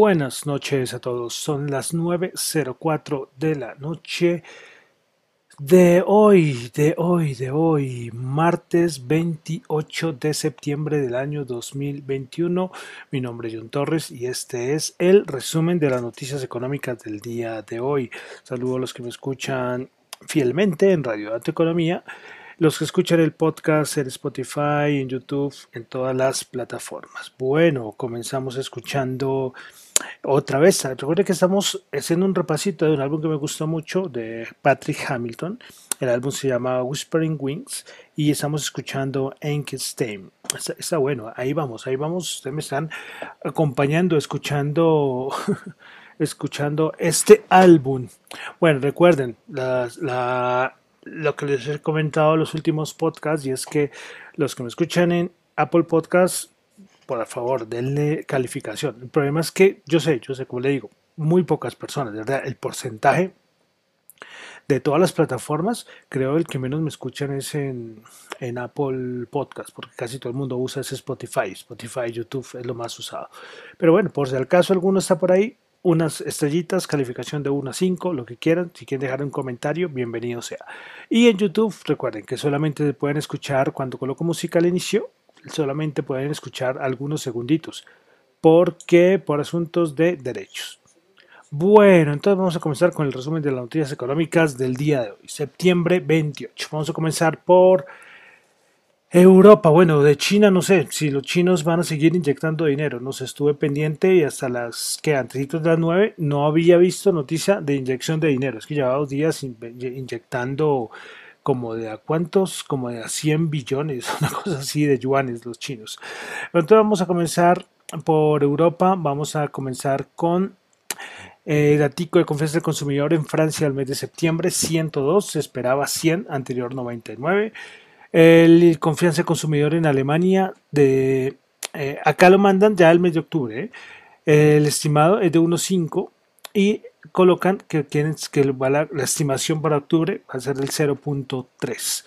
Buenas noches a todos. Son las 9.04 de la noche de hoy, de hoy, de hoy, martes 28 de septiembre del año 2021. Mi nombre es John Torres y este es el resumen de las noticias económicas del día de hoy. Saludo a los que me escuchan fielmente en Radio Data Economía los que escuchan el podcast en Spotify, en YouTube, en todas las plataformas. Bueno, comenzamos escuchando otra vez. Recuerden que estamos haciendo un repasito de un álbum que me gustó mucho de Patrick Hamilton. El álbum se llama Whispering Wings y estamos escuchando Enkenstein. Está, está bueno, ahí vamos, ahí vamos. Ustedes me están acompañando, escuchando. escuchando este álbum. Bueno, recuerden, lo que les he comentado en los últimos podcasts y es que los que me escuchan en Apple Podcasts, por favor, denle calificación. El problema es que yo sé, yo sé, como le digo, muy pocas personas, de verdad, el porcentaje de todas las plataformas, creo el que menos me escuchan es en, en Apple Podcast, porque casi todo el mundo usa Spotify. Spotify, YouTube es lo más usado. Pero bueno, por si al caso alguno está por ahí, unas estrellitas, calificación de 1 a 5, lo que quieran. Si quieren dejar un comentario, bienvenido sea. Y en YouTube, recuerden que solamente pueden escuchar cuando coloco música al inicio, solamente pueden escuchar algunos segunditos, porque por asuntos de derechos. Bueno, entonces vamos a comenzar con el resumen de las noticias económicas del día de hoy, septiembre 28. Vamos a comenzar por Europa, bueno, de China no sé si los chinos van a seguir inyectando dinero. No sé, estuve pendiente y hasta las que antes de las 9 no había visto noticia de inyección de dinero. Es que llevaba dos días inyectando como de a cuántos, como de a 100 billones, una cosa así de yuanes los chinos. Entonces vamos a comenzar por Europa, vamos a comenzar con eh, datico de confianza del consumidor en Francia al mes de septiembre, 102, se esperaba 100, anterior 99. El confianza del consumidor en Alemania, de, eh, acá lo mandan ya el mes de octubre. ¿eh? El estimado es de 1.5 y colocan que quieren que la, la, estimación para octubre va a ser del 0.3.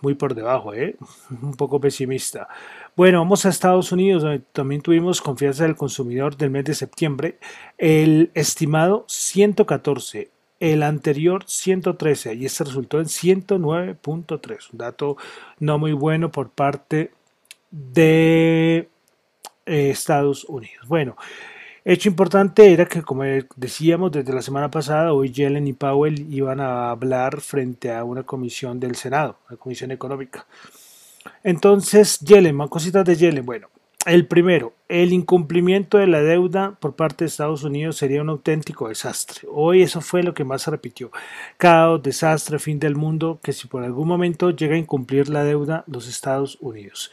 Muy por debajo, ¿eh? un poco pesimista. Bueno, vamos a Estados Unidos, donde también tuvimos confianza del consumidor del mes de septiembre. El estimado 114 el anterior 113 y este resultó en 109.3, un dato no muy bueno por parte de eh, Estados Unidos. Bueno, hecho importante era que, como decíamos desde la semana pasada, hoy Yellen y Powell iban a hablar frente a una comisión del Senado, la comisión económica. Entonces, Yellen, más cositas de Yellen. Bueno, el primero, el incumplimiento de la deuda por parte de Estados Unidos sería un auténtico desastre. Hoy eso fue lo que más se repitió. Caos, desastre, fin del mundo, que si por algún momento llega a incumplir la deuda los Estados Unidos.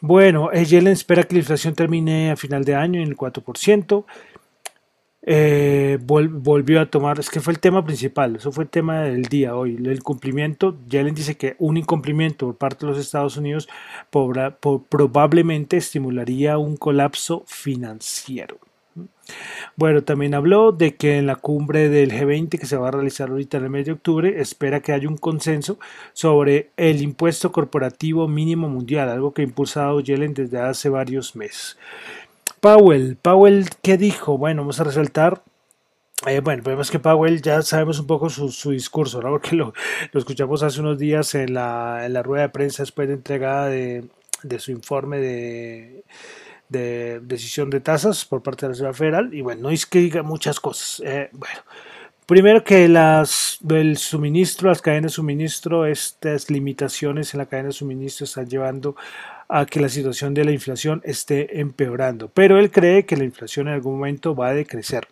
Bueno, Yellen espera que la inflación termine a final de año en el 4% eh, volvió a tomar, es que fue el tema principal, eso fue el tema del día hoy, el cumplimiento, Yellen dice que un incumplimiento por parte de los Estados Unidos probablemente estimularía un colapso financiero. Bueno, también habló de que en la cumbre del G20 que se va a realizar ahorita en el mes de octubre, espera que haya un consenso sobre el impuesto corporativo mínimo mundial, algo que ha impulsado Yellen desde hace varios meses. Powell, Powell, ¿qué dijo? Bueno, vamos a resaltar eh, bueno, vemos que Powell ya sabemos un poco su, discurso, ¿no? porque lo, escuchamos hace unos días en la, rueda de prensa después de entregada de, su informe de, de, decisión de tasas por parte de la Reserva Federal. Y bueno, no es que diga muchas cosas. Eh, bueno, primero que las, el suministro, las cadenas de suministro, estas limitaciones en la cadena de suministro están llevando a que la situación de la inflación esté empeorando, pero él cree que la inflación en algún momento va a decrecer.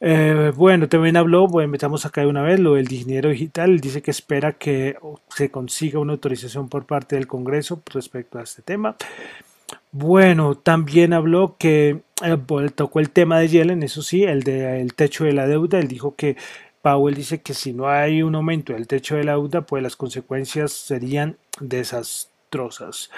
Eh, bueno, también habló, bueno, metamos acá de una vez lo del dinero digital. Dice que espera que se consiga una autorización por parte del Congreso respecto a este tema. Bueno, también habló que eh, tocó el tema de Yellen, eso sí, el del techo de la deuda. Él dijo que Powell dice que si no hay un aumento del techo de la deuda, pues las consecuencias serían desastrosas.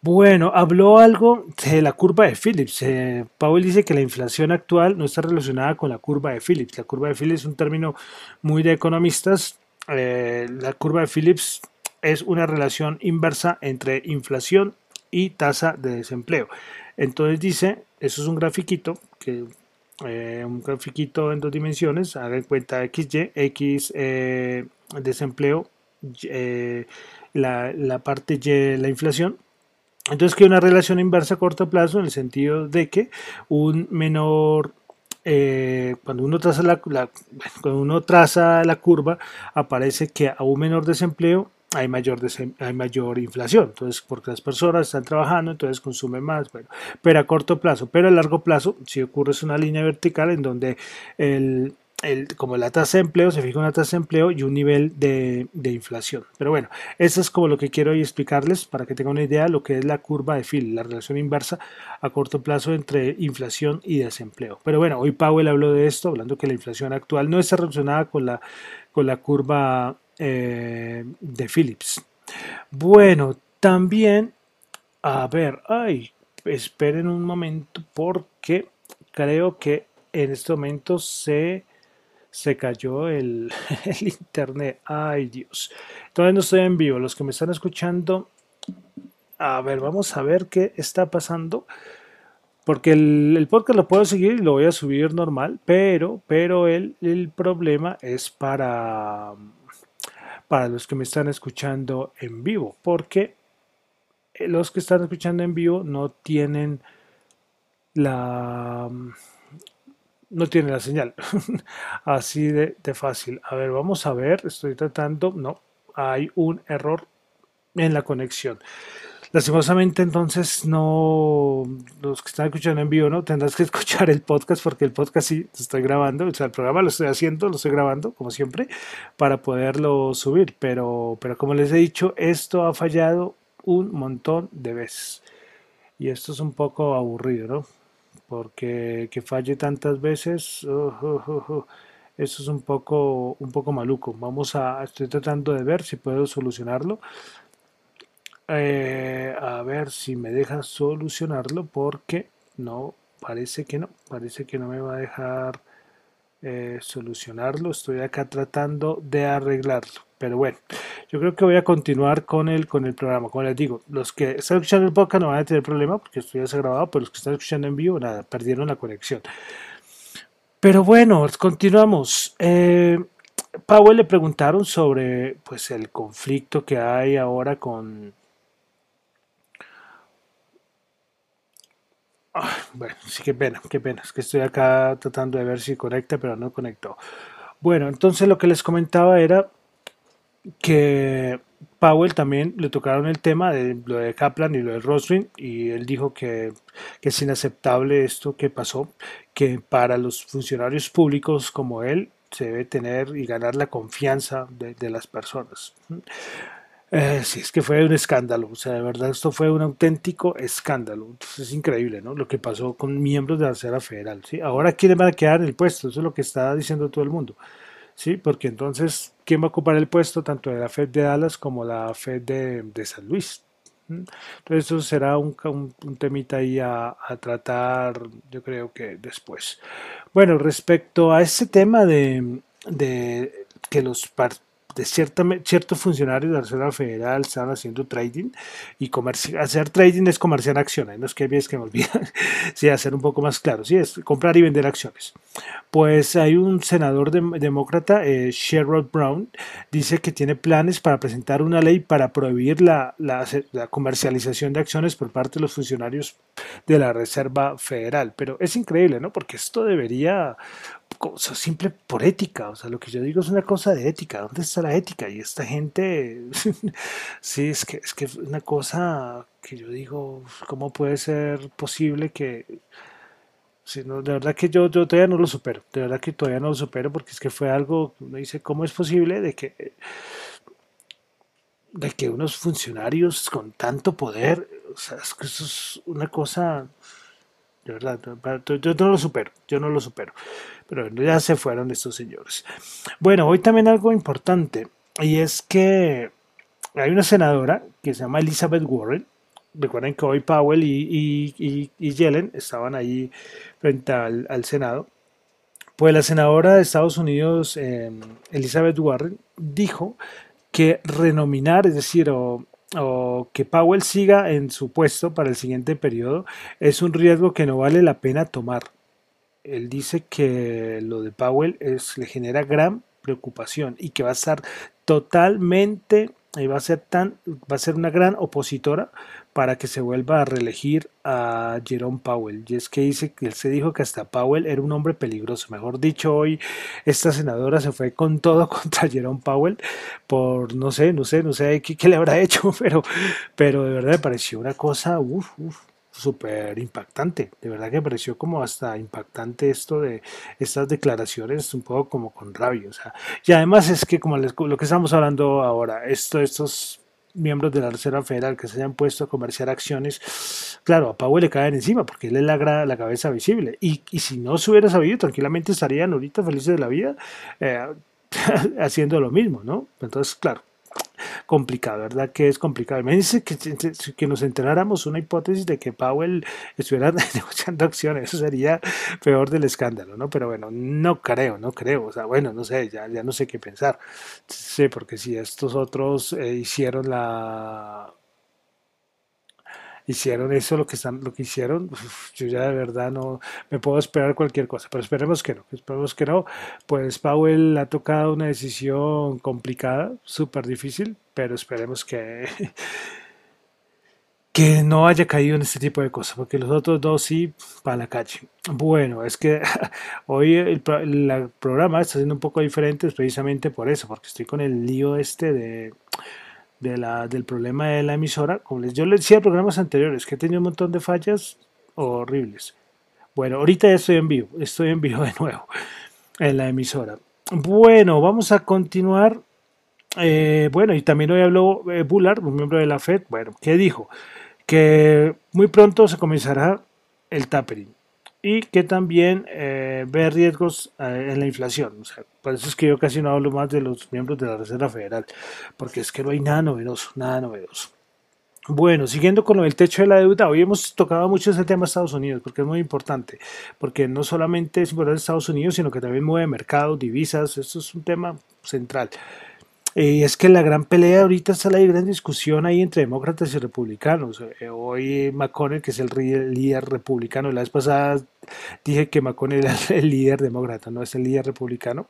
Bueno, habló algo de la curva de Phillips. Eh, Powell dice que la inflación actual no está relacionada con la curva de Phillips. La curva de Phillips es un término muy de economistas. Eh, la curva de Phillips es una relación inversa entre inflación y tasa de desempleo. Entonces dice, eso es un grafiquito, que, eh, un grafiquito en dos dimensiones, hagan cuenta XY, X eh, desempleo, la, la parte Y la inflación, entonces que una relación inversa a corto plazo en el sentido de que un menor eh, cuando uno traza la, cuando uno traza la curva aparece que a un menor desempleo hay mayor, hay mayor inflación, entonces porque las personas están trabajando, entonces consumen más, bueno, pero a corto plazo, pero a largo plazo si ocurre es una línea vertical en donde el, como la tasa de empleo, se fija una tasa de empleo y un nivel de, inflación. Pero bueno, eso es como lo que quiero hoy explicarles para que tengan una idea de lo que es la curva de Phil, la relación inversa a corto plazo entre inflación y desempleo. Pero bueno, hoy Powell habló de esto, hablando que la inflación actual no está relacionada con la, con la curva eh, de Phillips. Bueno, también, a ver, ay, esperen un momento porque creo que en este momento se se cayó el, internet. Ay Dios. Todavía no estoy en vivo. Los que me están escuchando, a ver, vamos a ver qué está pasando. Porque el, podcast lo puedo seguir y lo voy a subir normal, pero, pero el, el problema es para, para los que me están escuchando en vivo. Porque los que están escuchando en vivo no tienen la no tiene la señal. Así de, fácil. A ver, vamos a ver. Estoy tratando. No, hay un error en la conexión. Lastimosamente, entonces, no. Los que están escuchando en vivo, ¿no? Tendrás que escuchar el podcast porque el podcast sí estoy grabando. O sea, el programa lo estoy haciendo, lo estoy grabando, como siempre, para poderlo subir. Pero, pero como les he dicho, esto ha fallado un montón de veces. Y esto es un poco aburrido, ¿no? porque que falle tantas veces, oh, oh, oh, eso es un poco, un poco maluco. Vamos a, estoy tratando de ver si puedo solucionarlo. Eh, a ver si me deja solucionarlo porque no, parece que no, parece que no me va a dejar eh, solucionarlo. Estoy acá tratando de arreglarlo. Pero bueno, yo creo que voy a continuar con el, con el programa. Como les digo, los que están escuchando el podcast no van a tener problema porque esto ya se ha grabado, pero los que están escuchando en vivo, nada, perdieron la conexión. Pero bueno, continuamos. Eh, Powell le preguntaron sobre pues, el conflicto que hay ahora con... bueno, sí, qué pena, qué pena. Es que estoy acá tratando de ver si conecta, pero no conectó. Bueno, entonces lo que les comentaba era que Powell también le tocaron el tema de lo de Kaplan y lo de Rosling y él dijo que, es inaceptable esto que pasó, que para los funcionarios públicos como él se debe tener y ganar la confianza de, las personas. Eh, sí, es que fue un escándalo, o sea, de verdad esto fue un auténtico escándalo. es increíble, ¿no? Lo que pasó con miembros de la Reserva Federal, ¿sí? Ahora, ¿quiénes van a quedar en el puesto? Eso es lo que está diciendo todo el mundo. ¿sí? Porque entonces, ¿quién va a ocupar el puesto tanto de la Fed de Dallas como la Fed de, San Luis? ¿Mm? Entonces eso será un, temita ahí a, tratar, yo creo que después. Bueno, respecto a ese tema de, de que los partidos de ciertos funcionarios de la Reserva Federal estaban haciendo trading y hacer trading es comerciar acciones, no es que es que me olvidan, sí, hacer un poco más claro, sí, es comprar y vender acciones. Pues hay un senador demócrata, eh, Sherrod Brown, dice que tiene planes para presentar una ley para prohibir la, comercialización de acciones por parte de los funcionarios de la Reserva Federal. Pero es increíble, ¿no? Porque esto debería, cosa simple por ética, o sea, lo que yo digo es una cosa de ética, ¿dónde está la ética? Y esta gente, sí, es que es que una cosa que yo digo, ¿cómo puede ser posible que... De verdad que yo, yo todavía no lo supero, de verdad que todavía no lo supero porque es que fue algo, uno dice, ¿cómo es posible de que, de que unos funcionarios con tanto poder, o sea, es que eso es una cosa verdad, yo no lo supero, yo no lo supero. Pero ya se fueron estos señores. Bueno, hoy también algo importante, y es que hay una senadora que se llama Elizabeth Warren. Recuerden que hoy Powell y, y, Yellen estaban ahí frente al, Senado. Pues la senadora de Estados Unidos, em, Elizabeth Warren, dijo que renominar, es decir, o o que Powell siga en su puesto para el siguiente periodo es un riesgo que no vale la pena tomar. Él dice que lo de Powell es, le genera gran preocupación y que va a estar totalmente y va a ser tan va a ser una gran opositora para que se vuelva a reelegir a Jerome Powell. Y es que dice que él se dijo que hasta Powell era un hombre peligroso. Mejor dicho, hoy esta senadora se fue con todo contra Jerome Powell por no sé, no sé, no sé qué, le habrá hecho, pero, pero de verdad me pareció una cosa, uff, uff, súper impactante. De verdad que pareció como hasta impactante esto de estas declaraciones, un poco como con rabia. O sea, y además es que como lo que estamos hablando ahora, esto, estos miembros de la Reserva Federal que se hayan puesto a comerciar acciones, claro, a Powell le caen encima porque él es la, la cabeza visible. Y, y, si no se hubiera sabido, tranquilamente estarían ahorita felices de la vida eh, haciendo lo mismo, ¿no? Entonces, claro, complicado, ¿verdad? Que es complicado. Imagínense que, que nos enteráramos una hipótesis de que Powell estuviera negociando acciones, eso sería peor del escándalo, ¿no? Pero bueno, no creo, no creo, o sea, bueno, no sé, ya, ya no sé qué pensar. Sí, porque si estos otros eh, hicieron la hicieron eso, lo que están, lo que hicieron, yo ya de verdad no me puedo esperar cualquier cosa, pero esperemos que no, esperemos que no. Pues Powell ha tocado una decisión complicada, súper difícil, pero esperemos que que no haya caído en este tipo de cosas, porque los otros dos sí, para la calle. Bueno, es que hoy el, el programa está siendo un poco diferente precisamente por eso, porque estoy con el lío este de del problema de la emisora. Como les, yo les decía en programas anteriores que he tenido un montón de fallas horribles. Bueno, ahorita ya estoy en vivo, estoy en vivo de nuevo en la emisora. Bueno, vamos a continuar. Eh, bueno, y también hoy habló eh, Bullard, un miembro de la FED. Bueno, ¿qué dijo? Que muy pronto se comenzará el tapering y que también eh, ve riesgos eh, en la inflación. Por eso es que yo casi no hablo más de los miembros de la Reserva Federal, porque es que no hay nada novedoso, nada novedoso. Bueno, siguiendo con lo del techo de la deuda, hoy hemos tocado mucho ese tema de Estados Unidos, porque es muy importante, porque no solamente es importante Estados Unidos, sino que también mueve mercados, divisas, esto es un tema central. Y es que la gran pelea ahorita está la gran discusión ahí entre demócratas y republicanos. Eh, hoy McConnell, que es el líder republicano, la vez pasada dije que McConnell era el líder demócrata, no es el líder republicano,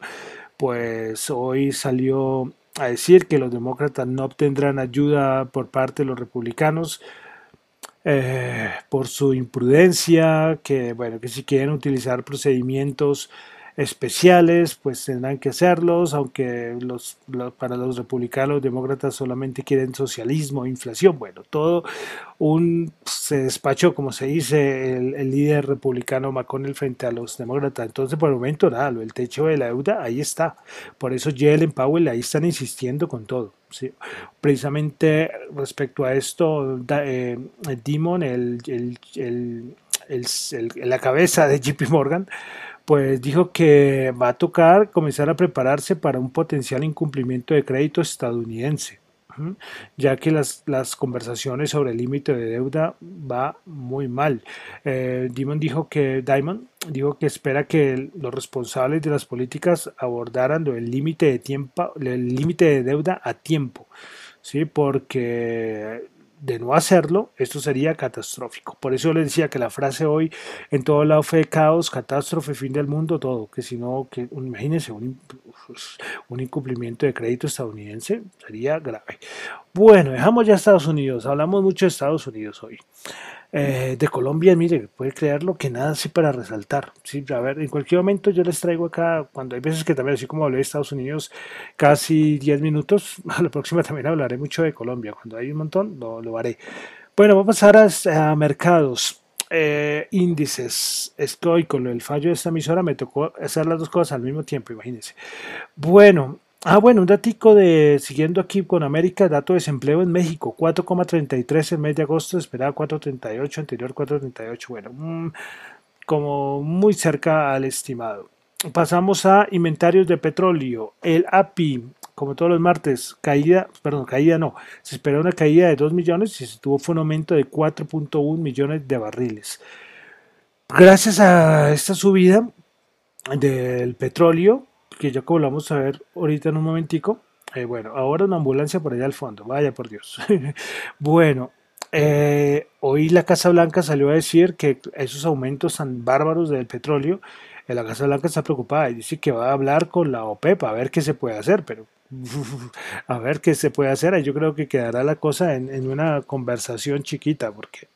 pues hoy salió a decir que los demócratas no obtendrán ayuda por parte de los republicanos. Eh, por su imprudencia, que bueno, que si quieren utilizar procedimientos especiales, pues tendrán que hacerlos, aunque los, para los republicanos, demócratas solamente quieren socialismo, inflación, bueno, todo un se despachó, como se dice, el, líder republicano McConnell frente a los demócratas. Entonces, por el momento, nada, el techo de la deuda ahí está. Por eso Jelen Powell ahí están insistiendo con todo. Precisamente respecto a esto, eh, Dimon, el, el, la cabeza de JP Morgan, pues dijo que va a tocar comenzar a prepararse para un potencial incumplimiento de crédito estadounidense, ya que las, las conversaciones sobre el límite de deuda va muy mal. Eh, Diamond dijo que Diamond dijo que espera que los responsables de las políticas abordaran el límite de tiempo, el límite de deuda a tiempo, sí, porque de no hacerlo, esto sería catastrófico. Por eso les decía que la frase hoy en todo lado fue caos, catástrofe, fin del mundo, todo. Que si no, que imagínense, un, un incumplimiento de crédito estadounidense sería grave. Bueno, dejamos ya Estados Unidos, hablamos mucho de Estados Unidos hoy. Eh, de Colombia, mire, puede creerlo que nada así para resaltar. Sí, a ver, en cualquier momento yo les traigo acá, cuando hay veces que también, así como hablé de Estados Unidos, casi 10 minutos, a la próxima también hablaré mucho de Colombia. Cuando hay un montón, lo, lo haré. Bueno, vamos a pasar a, mercados. Eh, índices. Estoy con el fallo de esta emisora, me tocó hacer las dos cosas al mismo tiempo, imagínense. Bueno, Ah, bueno, un datico de, siguiendo aquí con América, dato de desempleo en México, 4,33 en mes de agosto, esperaba 4,38, anterior 4,38, bueno, mm, como muy cerca al estimado. Pasamos a inventarios de petróleo, el API, como todos los martes, caída, perdón, caída no, se esperaba una caída de 2 millones y se tuvo fue un aumento de 4.1 millones de barriles. Gracias a esta subida del petróleo, que ya como lo vamos a ver ahorita en un momentico, Eh, bueno, ahora una ambulancia por allá al fondo, vaya por Dios. bueno, eh, hoy la Casa Blanca salió a decir que esos aumentos tan bárbaros del petróleo, eh, la Casa Blanca está preocupada y dice que va a hablar con la OPEP a ver qué se puede hacer, pero a ver qué se puede hacer. Yo creo que quedará la cosa en, en una conversación chiquita, porque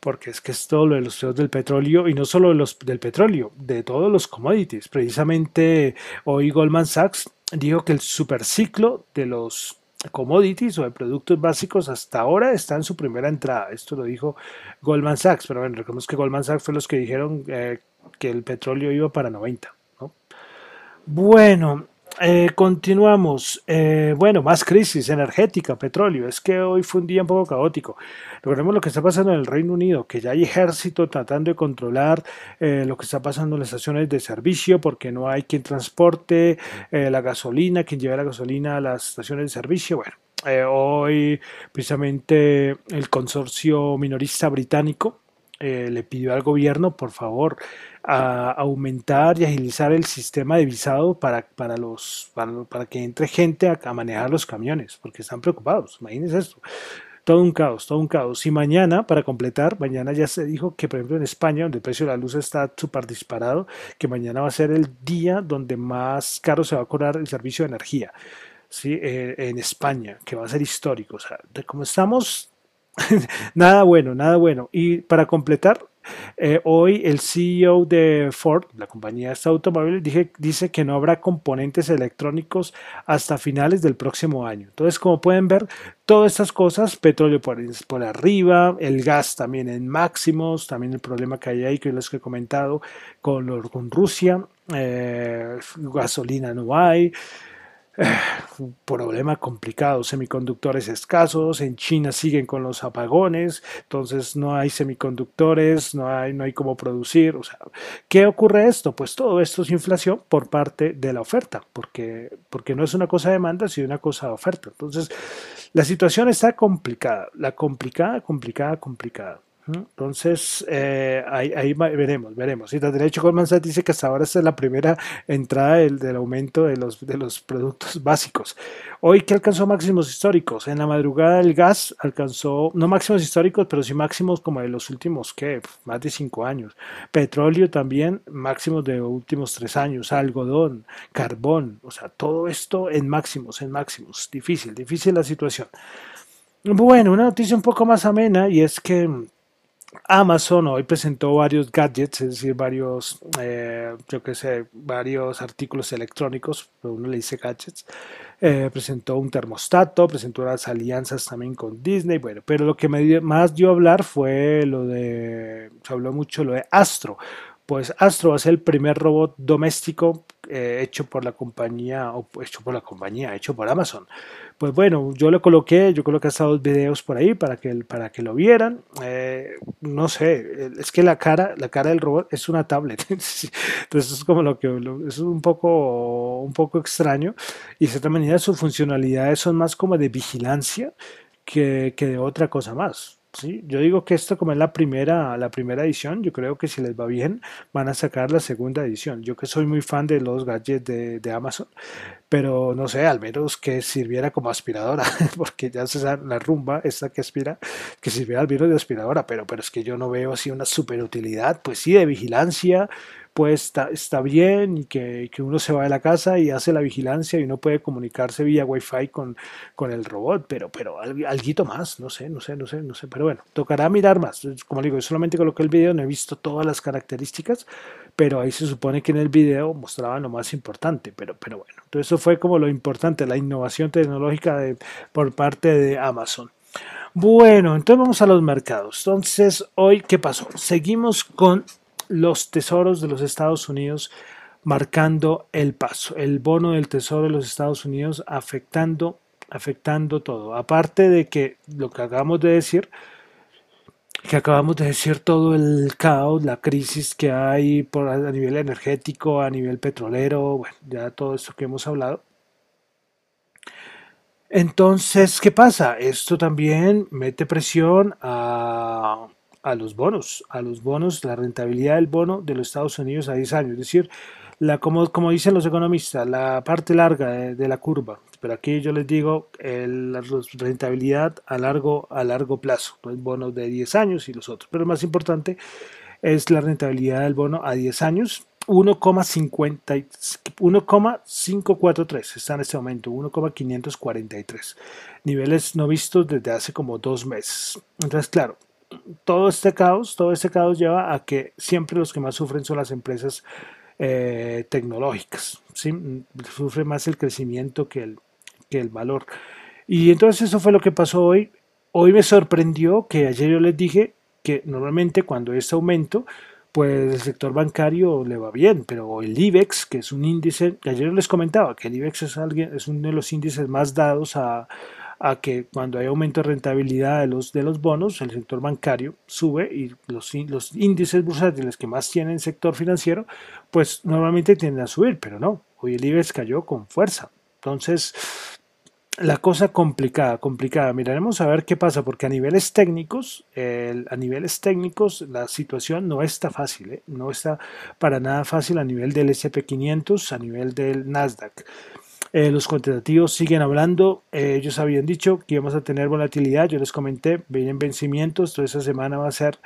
porque es que es todo lo de los precios del petróleo y no solo de los, del petróleo, de todos los commodities. Precisamente hoy Goldman Sachs dijo que el superciclo de los commodities o de productos básicos hasta ahora está en su primera entrada. Esto lo dijo Goldman Sachs, pero bueno, recordemos que Goldman Sachs fue los que dijeron eh, que el petróleo iba para 90. ¿no? Bueno, eh, continuamos. Eh, bueno, más crisis energética, petróleo. Es que hoy fue un día un poco caótico. Recordemos lo que está pasando en el Reino Unido, que ya hay ejército tratando de controlar eh, lo que está pasando en las estaciones de servicio, porque no hay quien transporte la gasolina, quien lleve la gasolina a las estaciones de servicio. Bueno, hoy precisamente el consorcio minorista británico le pidió al gobierno, por favor, a aumentar y agilizar el sistema de visado para, para, los, para, que entre gente a, manejar los camiones, porque están preocupados. Imagínense esto. Todo un caos, todo un caos. Y mañana, para completar, mañana ya se dijo que, por ejemplo, en España, donde el precio de la luz está súper disparado, que mañana va a ser el día donde más caro se va a cobrar el servicio de energía. ¿sí? Eh, en España, que va a ser histórico. O sea, de cómo estamos, nada bueno, nada bueno. Y para completar, eh, hoy el CEO de Ford, la compañía de este automóvil, dice que no habrá componentes electrónicos hasta finales del próximo año. Entonces, como pueden ver, todas estas cosas, petróleo por, arriba, el gas también en máximos, también el problema que hay ahí, que es que he comentado, con, con Rusia, eh, gasolina no hay. Un problema complicado, semiconductores escasos, en China siguen con los apagones, entonces no hay semiconductores, no hay, no hay cómo producir, o sea, ¿qué ocurre esto? Pues todo esto es inflación por parte de la oferta, porque, porque no es una cosa de demanda, sino una cosa de oferta. Entonces, la situación está complicada, la complicada, complicada, complicada. Entonces, eh, ahí, veremos, veremos. Y de hecho, Goldman Sachs dice que hasta ahora esta es la primera entrada del, del, aumento de los, de los productos básicos. Hoy, ¿qué alcanzó máximos históricos? En la madrugada el gas alcanzó, no máximos históricos, pero sí máximos como de los últimos, ¿qué? Más de cinco años. Petróleo también, máximos de los últimos tres años. Algodón, carbón, o sea, todo esto en máximos, en máximos. Difícil, difícil la situación. Bueno, una noticia un poco más amena y es que Amazon hoy presentó varios gadgets, es decir, varios, eh, yo qué sé, varios artículos electrónicos, uno le dice gadgets. Eh, presentó un termostato, presentó unas alianzas también con Disney, bueno, pero lo que me más dio a hablar fue lo de, se habló mucho lo de Astro. Pues Astro va a ser el primer robot doméstico eh, hecho por la compañía, o hecho por la compañía, hecho por Amazon. Pues bueno, yo lo coloqué, yo coloqué hasta dos videos por ahí para que, para que lo vieran. Eh, no sé, es que la cara, la cara del robot es una tablet. Entonces es como lo que es un poco, un poco extraño. Y de cierta manera sus funcionalidades son más como de vigilancia que, que de otra cosa más. Yo digo que esto como es la primera, la primera edición, yo creo que si les va bien van a sacar la segunda edición. Yo que soy muy fan de los gadgets de, de Amazon, pero no sé, al menos que sirviera como aspiradora, porque ya se sabe la rumba, esta que aspira, que sirviera al virus de aspiradora, pero, pero es que yo no veo así una super utilidad, pues sí, de vigilancia, pues está, bien y que, que, uno se va de la casa y hace la vigilancia y uno puede comunicarse vía wifi con, con el robot, pero, pero algo más, no sé, no sé, no sé, no sé, pero bueno, tocará mirar más. Como digo, yo solamente coloqué el video, no he visto todas las características, pero ahí se supone que en el video mostraba lo más importante, pero, pero bueno, entonces eso fue como lo importante, la innovación tecnológica de, por parte de Amazon. Bueno, entonces vamos a los mercados. Entonces, hoy, ¿qué pasó? Seguimos con los tesoros de los Estados Unidos marcando el paso, el bono del tesoro de los Estados Unidos afectando, afectando todo. Aparte de que lo que acabamos de decir, que acabamos de decir todo el caos, la crisis que hay por, a nivel energético, a nivel petrolero, bueno, ya todo esto que hemos hablado. Entonces, ¿qué pasa? Esto también mete presión a, a los bonos, a los bonos, la rentabilidad del bono de los Estados Unidos a 10 años, es decir, la, como, como dicen los economistas, la parte larga de, la curva. Pero aquí yo les digo la rentabilidad a largo, a largo plazo, los bonos de 10 años y los otros. Pero más importante es la rentabilidad del bono a 10 años 1,543 está en este momento, 1,543 niveles no vistos desde hace como dos meses. Entonces, claro, todo este caos, todo este caos lleva a que siempre los que más sufren son las empresas eh, tecnológicas, ¿sí? sufre más el crecimiento que el, que el valor. Y entonces eso fue lo que pasó hoy. Hoy me sorprendió que ayer yo les dije que normalmente cuando es aumento, pues el sector bancario le va bien, pero el IBEX, que es un índice, ayer les comentaba que el IBEX es, alguien, es uno de los índices más dados a, que cuando hay aumento de rentabilidad de los, de los bonos, el sector bancario sube y los, los índices bursátiles que más tienen sector financiero, pues normalmente tienden a subir, pero no, hoy el IBEX cayó con fuerza. Entonces, la cosa complicada, complicada. Miraremos a ver qué pasa, porque a niveles técnicos, a niveles técnicos la situación no está fácil, ¿eh? no está para nada fácil a nivel del SP500, a nivel del Nasdaq. Eh, los cuantitativos siguen hablando, eh, ellos habían dicho que íbamos a tener volatilidad, yo les comenté, vienen vencimientos, toda esa semana va a ser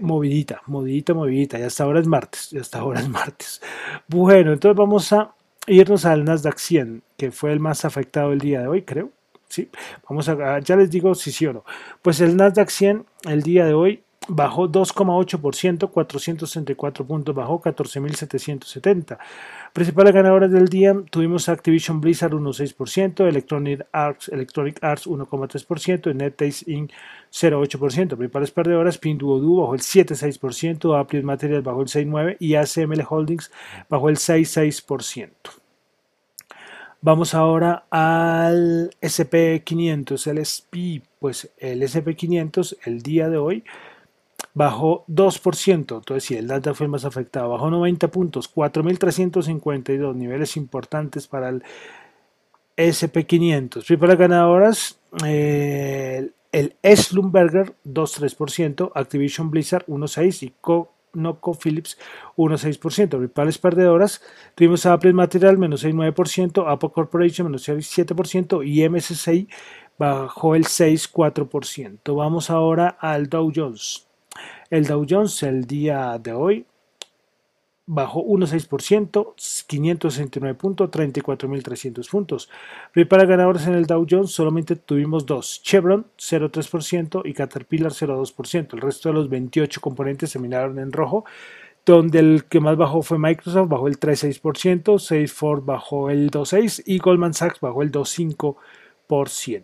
movidita, movidita, movidita, y hasta ahora es martes, y hasta ahora es martes. Bueno, entonces vamos a irnos al Nasdaq 100, que fue el más afectado el día de hoy, creo. Sí, vamos a, ya les digo si sí o no. Pues el Nasdaq 100 el día de hoy bajó 2,8%, 464 puntos, bajó 14.770. Principales ganadoras del día tuvimos Activision Blizzard 1,6%, Electronic Arts, Electronic Arts 1,3%, NetEase Inc. 0,8%. Principales perdedoras Pinduoduo bajó el 7,6%, Apple Materials bajó el 6,9% y ACML Holdings bajó el 6,6%. Vamos ahora al SP500, el SP, pues el SP500 el día de hoy bajó 2%, entonces si el Nasdaq fue más afectado, bajó 90 puntos, 4.352 niveles importantes para el SP500. para ganadoras, eh, el Slumberger 2,3%, Activision Blizzard 1,6% y Noco Philips 1,6%. Principales perdedoras, tuvimos Apple Material menos 6,9%, Apple Corporation menos 6,7% y MSCI bajó el 6,4%. Vamos ahora al Dow Jones. El Dow Jones el día de hoy bajó 1,6%, 569 puntos, 34.300 puntos. Para ganadores en el Dow Jones solamente tuvimos dos, Chevron 0,3% y Caterpillar 0,2%. El resto de los 28 componentes se en rojo, donde el que más bajó fue Microsoft, bajó el 3,6%, Salesforce bajó el 2,6% y Goldman Sachs bajó el 2,5%.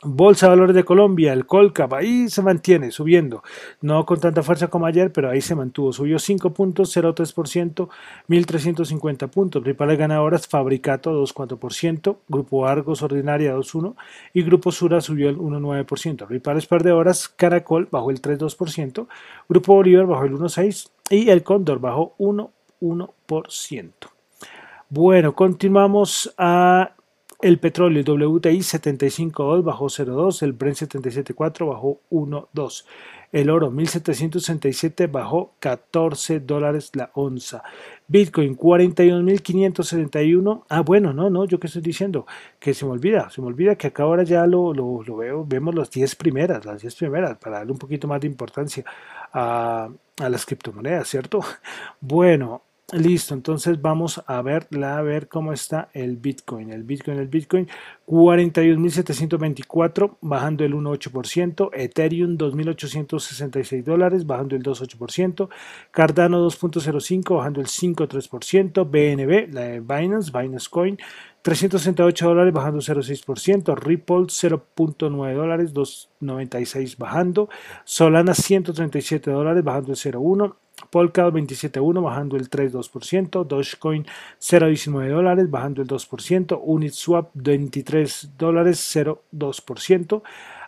Bolsa de Valores de Colombia, el Colcap, ahí se mantiene subiendo, no con tanta fuerza como ayer, pero ahí se mantuvo, subió 5.03%, 1.350 puntos. Principales ganadoras, Fabricato 2.4%, Grupo Argos Ordinaria 2.1% y Grupo Sura subió el 1.9%. Principales perdedoras, Caracol bajó el 3.2%, Grupo Bolívar bajó el 1.6% y el Cóndor bajó 1.1%. Bueno, continuamos a el petróleo WTI 75 bajó 0,2, el Brent 77.4 bajó 1,2. El oro 1767 bajó 14 dólares la onza. Bitcoin 41.571. Ah, bueno, no, no, yo qué estoy diciendo, que se me olvida, se me olvida que acá ahora ya lo, lo, veo, vemos las 10 primeras, las 10 primeras, para darle un poquito más de importancia a, a las criptomonedas, ¿cierto? Bueno, Listo, entonces vamos a ver, a ver cómo está el Bitcoin. El Bitcoin, el Bitcoin, 41.724, bajando el 1,8%. Ethereum, 2.866 dólares, bajando el 2,8%. Cardano, 2.05, bajando el 5,3%. BNB, la de Binance, Binance Coin, 368 dólares, bajando 0,6%. Ripple, 0.9 dólares, 2,96 bajando. Solana, 137 dólares, bajando el 0,1%. Polkadot 27.1 bajando el 3.2%, Dogecoin 0.19 dólares bajando el 2%, Uniswap 23 dólares 0.2%,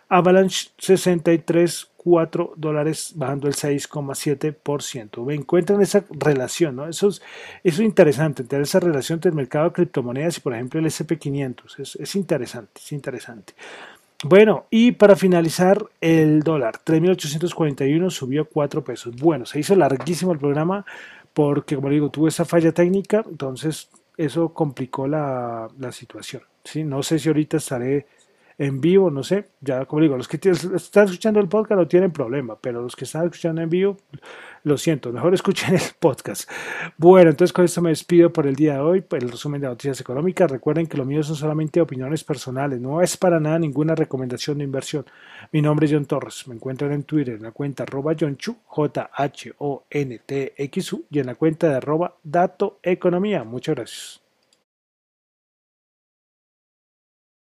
Avalanche 63.4 dólares bajando el 6,7%. Me encuentran esa relación, ¿no? Eso es, interesante, tener esa relación entre el mercado de criptomonedas y por ejemplo el SP500. Es, es interesante, es interesante. Bueno, y para finalizar, el dólar, 3.841 subió 4 pesos. Bueno, se hizo larguísimo el programa porque, como digo, tuvo esa falla técnica, entonces eso complicó la, la situación. ¿sí? No sé si ahorita estaré en vivo, no sé, ya como digo, los que están escuchando el podcast no tienen problema, pero los que están escuchando en vivo, lo siento, mejor escuchen el podcast. Bueno, entonces con esto me despido por el día de hoy, por el resumen de noticias económicas. Recuerden que lo mío son solamente opiniones personales, no es para nada ninguna recomendación de inversión. Mi nombre es John Torres, me encuentran en Twitter en la cuenta arroba J-H-O-N-T-X-U, y en la cuenta de arroba Dato Economía. Muchas gracias.